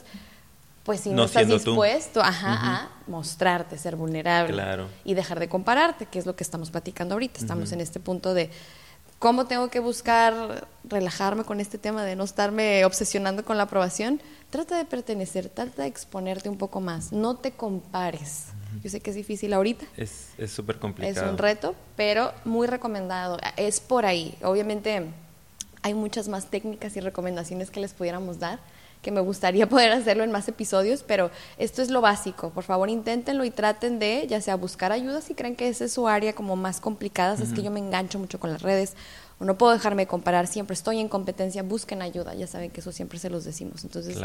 pues si no, estás dispuesto a mostrarte, ser vulnerable y dejar de compararte, que es lo que estamos platicando ahorita. Estamos en este punto de ¿Cómo tengo que buscar relajarme con este tema de no estarme obsesionando con la aprobación? Trata de pertenecer, trata de exponerte un poco más, no te compares. Yo sé que es difícil ahorita. Es súper complicado. Es un reto, pero muy recomendado. Es por ahí. Obviamente hay muchas más técnicas y recomendaciones que les pudiéramos dar que me gustaría (laughs) poder hacerlo en más episodios, pero esto es lo básico. Por favor, inténtenlo y traten de, ya sea buscar ayuda si creen que esa es su área como más complicada, es que yo me engancho mucho con las redes no puedo dejarme comparar, siempre estoy en competencia, busquen ayuda, ya saben que eso siempre se los decimos. Entonces,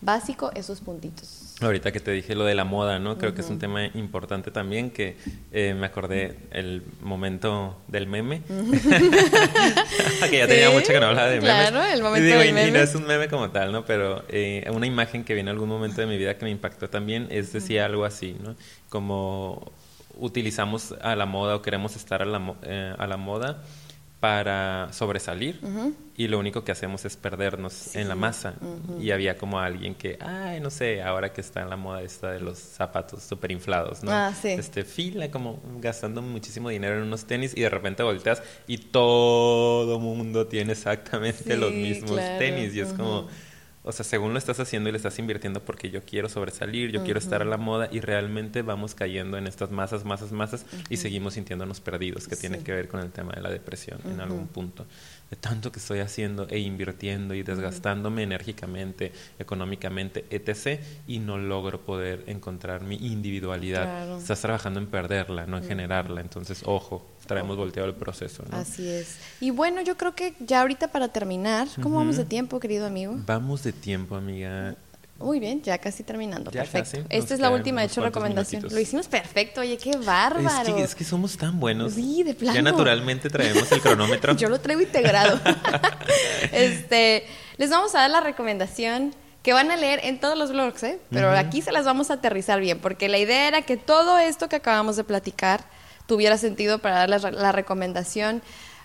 básico, esos puntitos. Ahorita que te dije lo de la moda, ¿no? Creo que es un tema importante también, que eh, me acordé el momento del meme, (laughs) que ya tenía mucho que no hablaba de memes. Claro, el momento del meme. Y no es un meme como tal, ¿no? Pero eh, una imagen que viene en algún momento de mi vida que me impactó también es decía algo así, ¿no? Como utilizamos a la moda o queremos estar a la, eh, a la moda para sobresalir y lo único que hacemos es perdernos en la masa. Y había como alguien que, ay, no sé, ahora que está en la moda esta de los zapatos súper inflados, ¿no? Ah, sí. Este, fila como gastando muchísimo dinero en unos tenis y de repente volteas y todo mundo tiene exactamente Sí, los mismos claro. tenis y es como... O sea, según lo estás haciendo y le estás invirtiendo porque yo quiero sobresalir, yo quiero estar a la moda y realmente vamos cayendo en estas masas, masas, masas y seguimos sintiéndonos perdidos, que tiene que ver con el tema de la depresión en algún punto. De tanto que estoy haciendo e invirtiendo y desgastándome enérgicamente, económicamente, etc. y no logro poder encontrar mi individualidad. Claro. Estás trabajando en perderla, no en generarla. Entonces, ojo, traemos volteado el proceso. ¿no? Así es. Y bueno, yo creo que ya ahorita para terminar, ¿cómo vamos de tiempo, querido amigo? Vamos de tiempo, amiga. Muy bien, ya casi terminando. Ya perfecto. casi, Esta es la última, de hecho, recomendación. minutitos. Lo hicimos perfecto, oye, qué bárbaro. Es que, es que somos tan buenos. Sí, de plano. Ya naturalmente traemos el cronómetro. (laughs) Yo lo traigo integrado. (laughs) este, les vamos a dar la recomendación que van a leer en todos los blogs, ¿eh? Pero aquí se las vamos a aterrizar bien, porque la idea era que todo esto que acabamos de platicar tuviera sentido para dar la, la recomendación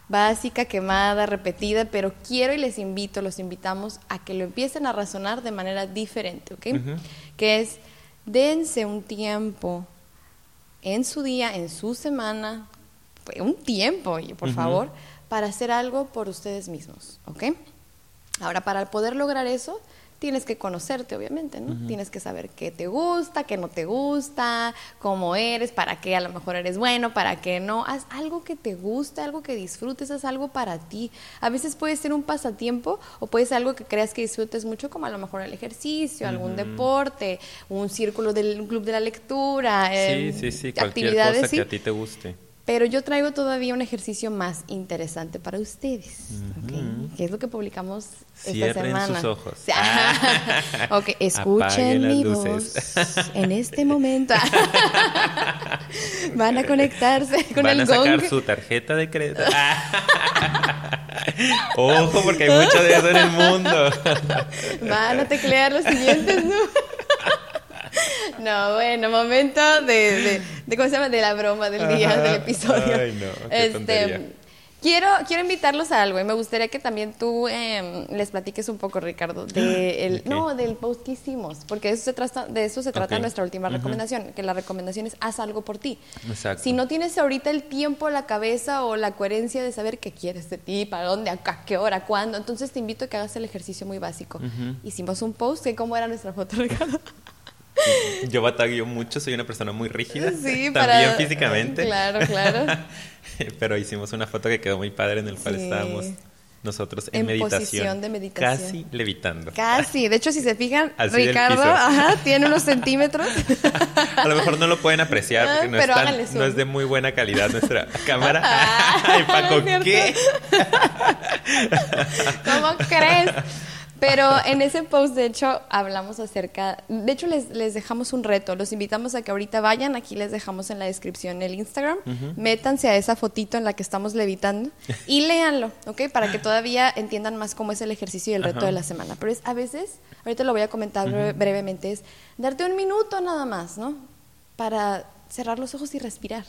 básica, quemada, repetida, pero quiero y les invito, los invitamos a que lo empiecen a razonar de manera diferente, ¿ok? Que es, dense un tiempo en su día, en su semana, un tiempo, por favor, para hacer algo por ustedes mismos, ¿ok? Ahora, para poder lograr eso, tienes que conocerte, obviamente, ¿no? Tienes que saber qué te gusta, qué no te gusta, cómo eres, para qué a lo mejor eres bueno, para qué no. Haz algo que te guste, algo que disfrutes, haz algo para ti. A veces puede ser un pasatiempo o puede ser algo que creas que disfrutes mucho, como a lo mejor el ejercicio, algún deporte, un círculo del un club de la lectura, Sí, em, sí, sí, cualquier actividades, cosa que a ti te guste. Pero yo traigo todavía un ejercicio más interesante para ustedes, ¿ok? Ujú. Que es lo que publicamos esta Cierren semana. sus ojos. (laughs) Ok, escuchen mi voz (laughs) en este momento. Van a conectarse (laughs) con Van el a sacar gong. su tarjeta de crédito. Ojo, porque hay mucho de eso en el mundo. Van a teclear los siguientes, ¿no? No, bueno, momento de, de, de- ¿cómo se llama? De la broma del día, Ajá. del episodio. Ay, no, qué tontería. quiero, quiero invitarlos a algo y me gustaría que también tú em, les platiques un poco, Ricardo, de (gasps) el, no, del post que hicimos, porque de eso se trata, de eso se trata nuestra última recomendación, que la recomendación es haz algo por ti. Exacto. Si no tienes ahorita el tiempo, la cabeza o la coherencia de saber qué quieres de ti, para dónde, a a qué hora, cuándo, entonces te invito a que hagas el ejercicio muy básico. Ujú. Hicimos un post, que cómo era nuestra foto, (laughs) Ricardo. (laughs) Yo batallo mucho, soy una persona muy rígida. Sí, (laughs) también para- físicamente. Claro, claro. (laughs) Pero hicimos una foto que quedó muy padre en el cual Sí. estábamos nosotros en, En meditación. posición de meditación. Casi levitando. Casi. De hecho, si se fijan, Así Ricardo ajá, tiene unos centímetros. A lo mejor no lo pueden apreciar Ah, porque no, es, pero tan- no es de muy buena calidad nuestra cámara. Ay, Paco. ¿qué? ¿Cómo crees? Pero en ese post, de hecho, hablamos acerca. De hecho, les, les dejamos un reto. Los invitamos a que ahorita vayan. Aquí les dejamos en la descripción el Instagram. Métanse a esa fotito en la que estamos levitando y léanlo, ¿ok? Para que todavía entiendan más cómo es el ejercicio y el reto de la semana. Pero es a veces, ahorita lo voy a comentar breve- brevemente, es darte un minuto nada más, ¿no? Para cerrar los ojos y respirar.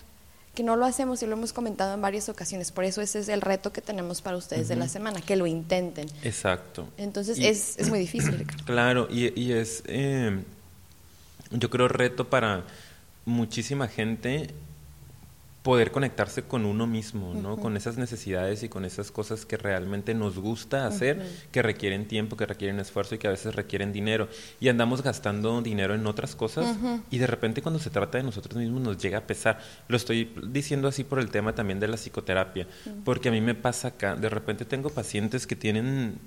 Que no lo hacemos y lo hemos comentado en varias ocasiones. Por eso ese es el reto que tenemos para ustedes de la semana, que lo intenten. Exacto. Entonces Y- es, es muy difícil, (clears throat) Ricardo. Claro, y, y es, eh, yo creo, reto para muchísima gente poder conectarse con uno mismo, ¿no? Con esas necesidades y con esas cosas que realmente nos gusta hacer, que requieren tiempo, que requieren esfuerzo y que a veces requieren dinero. Y andamos gastando dinero en otras cosas y de repente cuando se trata de nosotros mismos nos llega a pesar. Lo estoy diciendo así por el tema también de la psicoterapia, porque a mí me pasa acá, de repente tengo pacientes que tienen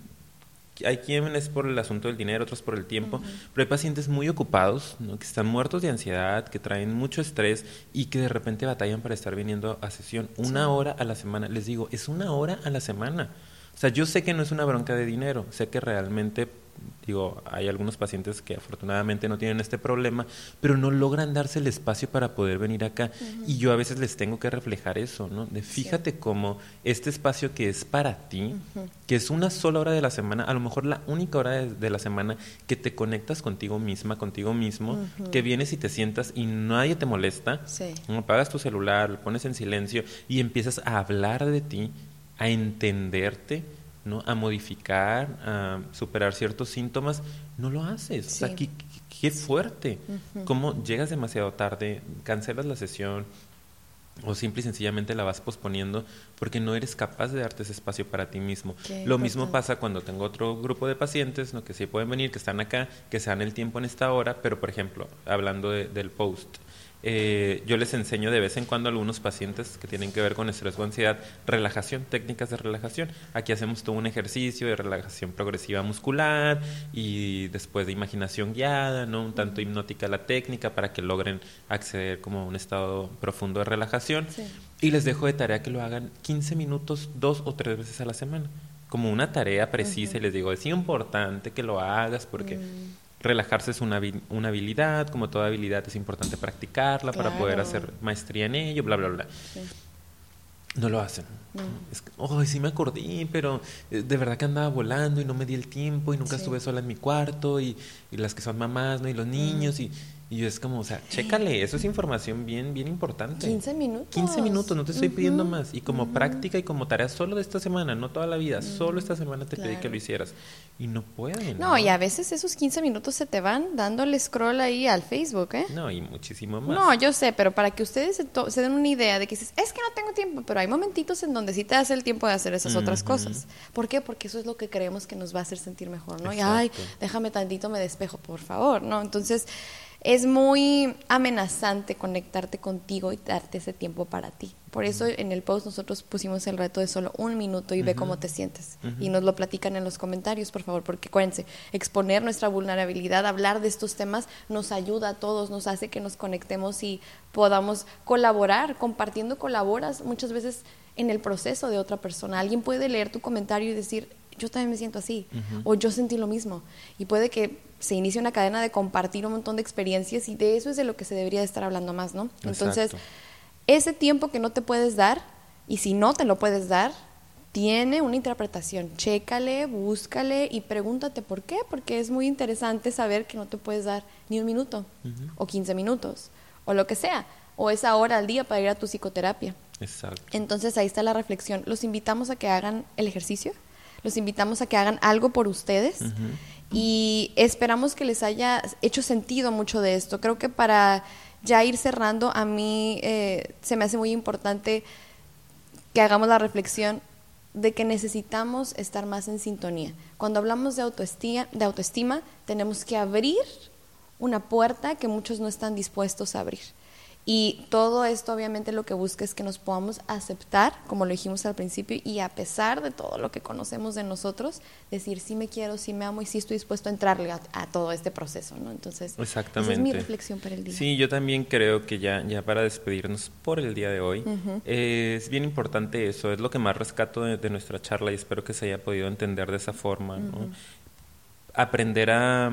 hay quienes por el asunto del dinero, otros por el tiempo, pero hay pacientes muy ocupados, ¿no? que están muertos de ansiedad, que traen mucho estrés y que de repente batallan para estar viniendo a sesión una hora a la semana. Les digo, es una hora a la semana. O sea, yo sé que no es una bronca de dinero, sé que realmente, digo, hay algunos pacientes que afortunadamente no tienen este problema, pero no logran darse el espacio para poder venir acá. Y yo a veces les tengo que reflejar eso, ¿no? De fíjate cómo este espacio que es para ti, que es una sola hora de la semana, a lo mejor la única hora de, de la semana que te conectas contigo misma, contigo mismo, que vienes y te sientas y nadie te molesta, Sí. apagas tu celular, lo pones en silencio y empiezas a hablar de ti a entenderte, ¿no? A modificar, a superar ciertos síntomas, no lo haces. O sea, qué, qué fuerte. Cómo llegas demasiado tarde, cancelas la sesión, o simple y sencillamente la vas posponiendo porque no eres capaz de darte ese espacio para ti mismo. Lo mismo pasa cuando tengo otro grupo de pacientes ¿no? que sí pueden venir, que están acá, que se dan el tiempo en esta hora, pero por ejemplo, hablando del post, eh, yo les enseño de vez en cuando a algunos pacientes que tienen que ver con estrés o ansiedad, relajación, técnicas de relajación. Aquí hacemos todo un ejercicio de relajación progresiva muscular y después de imaginación guiada, ¿no? Un tanto hipnótica la técnica para que logren acceder como a un estado profundo de relajación. Y les dejo de tarea que lo hagan 15 minutos, dos o tres veces a la semana como una tarea precisa y les digo, es importante que lo hagas porque mm relajarse es una, una, habilidad, como toda habilidad es importante practicarla para poder hacer maestría en ello, bla, bla, bla. No lo hacen. Es que, oh, sí me acordé, pero eh, de verdad que andaba volando y no me di el tiempo y nunca estuve sola en mi cuarto y, y, las que son mamás, ¿no? Y los niños y y es como, o sea, chécale, eso es información bien, bien importante. 15 minutos. 15 minutos, no te estoy pidiendo más. Y como práctica y como tarea solo de esta semana, no toda la vida, solo esta semana te pedí que lo hicieras. Y no pueden. No, y a veces esos 15 minutos se te van dándole scroll ahí al Facebook, ¿eh? No, y muchísimo más. No, yo sé, pero para que ustedes se, den una idea de que dices, es que no tengo tiempo, pero hay momentitos en donde sí te das el tiempo de hacer esas otras cosas. ¿Por qué? Porque eso es lo que creemos que nos va a hacer sentir mejor, ¿no? Y, ay, déjame tantito, me despejo, por favor, ¿no? Entonces es muy amenazante conectarte contigo y darte ese tiempo para ti. Por eso en el post nosotros pusimos el reto de solo un minuto y ve cómo te sientes. Y nos lo platican en los comentarios, por favor, porque acuérdense, exponer nuestra vulnerabilidad, hablar de estos temas nos ayuda a todos, nos hace que nos conectemos y podamos colaborar. Compartiendo colaboras muchas veces en el proceso de otra persona. Alguien puede leer tu comentario y decir, yo también me siento así, o yo sentí lo mismo. Y puede que se inicie una cadena de compartir un montón de experiencias y de eso es de lo que se debería estar hablando más, ¿no? Entonces, ese tiempo que no te puedes dar, y si no te lo puedes dar, tiene una interpretación. Chécale, búscale y pregúntate por qué, porque es muy interesante saber que no te puedes dar ni un minuto, o 15 minutos, o lo que sea, o esa hora al día para ir a tu psicoterapia. Exacto. Entonces ahí está la reflexión. Los invitamos a que hagan el ejercicio los invitamos a que hagan algo por ustedes y esperamos que les haya hecho sentido mucho de esto. Creo que para ya ir cerrando, a mí eh, se me hace muy importante que hagamos la reflexión de que necesitamos estar más en sintonía. Cuando hablamos de autoestima, de autoestima, tenemos que abrir una puerta que muchos no están dispuestos a abrir. Y todo esto obviamente lo que busca es que nos podamos aceptar, como lo dijimos al principio, y a pesar de todo lo que conocemos de nosotros, decir sí me quiero, sí me amo y sí estoy dispuesto a entrarle a, todo este proceso, ¿no? Entonces, Exactamente. esa es mi reflexión para el día. Sí, yo también creo que ya, ya para despedirnos por el día de hoy, es bien importante eso, es lo que más rescato de, nuestra charla y espero que se haya podido entender de esa forma, ¿no? Aprender a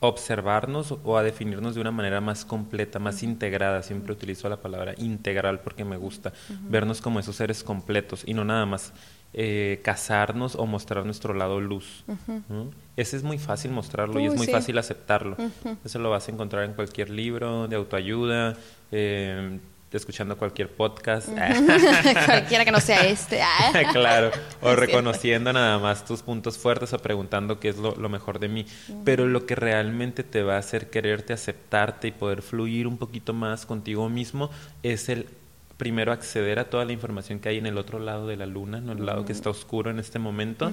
observarnos o a definirnos de una manera más completa, más integrada. Siempre utilizo la palabra integral porque me gusta vernos como esos seres completos y no nada más eh, casarnos o mostrar nuestro lado luz. Ese es muy fácil mostrarlo y es muy fácil aceptarlo. Eso lo vas a encontrar en cualquier libro de autoayuda. Eh, escuchando cualquier podcast. (laughs) Cualquiera que no sea este. (laughs) claro, (laughs) o reconociendo nada más tus puntos fuertes o preguntando qué es lo, mejor de mí. Pero lo que realmente te va a hacer quererte, aceptarte y poder fluir un poquito más contigo mismo es el primero acceder a toda la información que hay en el otro lado de la luna, en el lado que está oscuro en este momento,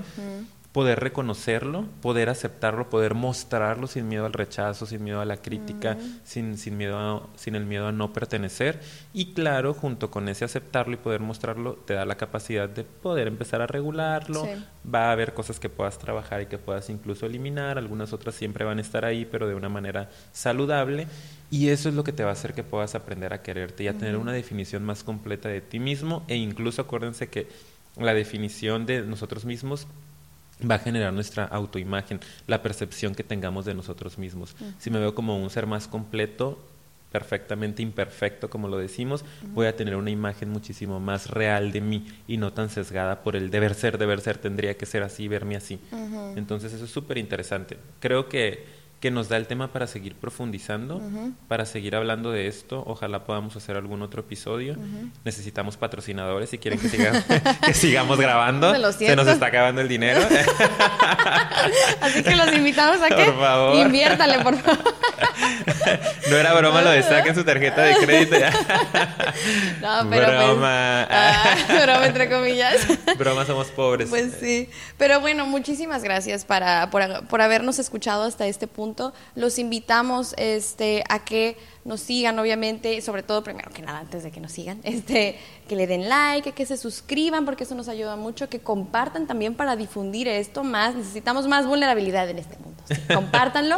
poder reconocerlo, poder aceptarlo, poder mostrarlo sin miedo al rechazo, sin miedo a la crítica, sin, sin, miedo sin el miedo a no pertenecer. Y claro, junto con ese aceptarlo y poder mostrarlo, te da la capacidad de poder empezar a regularlo. Va a haber cosas que puedas trabajar y que puedas incluso eliminar, algunas otras siempre van a estar ahí, pero de una manera saludable. Y eso es lo que te va a hacer que puedas aprender a quererte y a tener una definición más completa de ti mismo e incluso acuérdense que la definición de nosotros mismos va a generar nuestra autoimagen, la percepción que tengamos de nosotros mismos. Si me veo como un ser más completo, perfectamente imperfecto, como lo decimos, voy a tener una imagen muchísimo más real de mí y no tan sesgada por el deber ser, deber ser, tendría que ser así, verme así. Entonces eso es súper interesante. Creo que que nos da el tema para seguir profundizando, para seguir hablando de esto. Ojalá podamos hacer algún otro episodio. Necesitamos patrocinadores si quieren que, (laughs) que sigamos (laughs) grabando. Se nos está acabando el dinero. (laughs) Así que los invitamos a que por inviértale, por favor. no era broma lo de saquen su tarjeta de crédito. no, pero pues, broma. Ah, broma entre comillas. broma somos pobres. Pues sí. Pero bueno, muchísimas gracias para, por, por habernos escuchado hasta este punto. Los invitamos este, a que nos sigan, obviamente, sobre todo, primero que nada, antes de que nos sigan, (laughs) este, que le den like, que se suscriban, porque eso nos ayuda mucho, que compartan también para difundir esto más. Necesitamos más vulnerabilidad en este mundo. (laughs) compártanlo.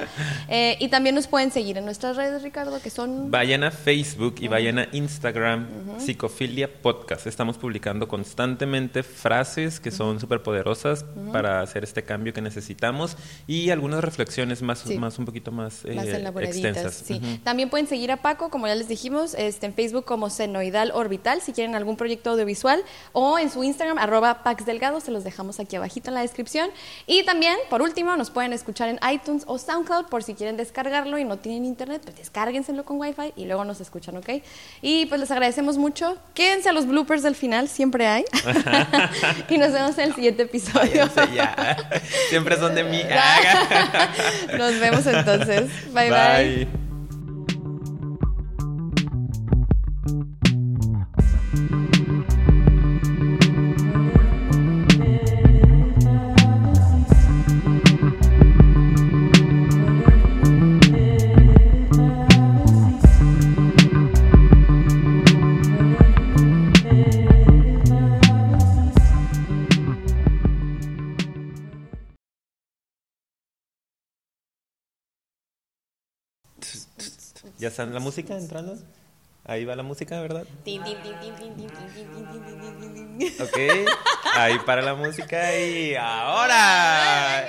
Eh, y también nos pueden seguir en nuestras redes, Ricardo, que son... Vayan a Facebook y vayan a Instagram, Psicofilia Podcast. Estamos publicando constantemente frases que son súper poderosas para hacer este cambio que necesitamos y algunas reflexiones más, más un poquito más, eh, extensas. Sí. También pueden seguir a Paco, como ya les dijimos, este, en Facebook como Senoidal Orbital, si quieren algún proyecto audiovisual, o en su Instagram, arroba Pax Delgado, se los dejamos aquí abajito en la descripción. Y también, por último, nos pueden escuchar en iTunes o SoundCloud por si quieren descargarlo y no tienen internet, pues descárguenselo con Wi-Fi y luego nos escuchan, ¿ok? Y pues les agradecemos mucho. Quédense a los bloopers del final, siempre hay. (laughs) (laughs) y nos vemos en el siguiente episodio. Siempre son de mí. (laughs) nos vemos entonces. bye. bye. ¿Ya está la música entrando? Ahí va la música, ¿verdad? Ok, ahí para la música y ahora.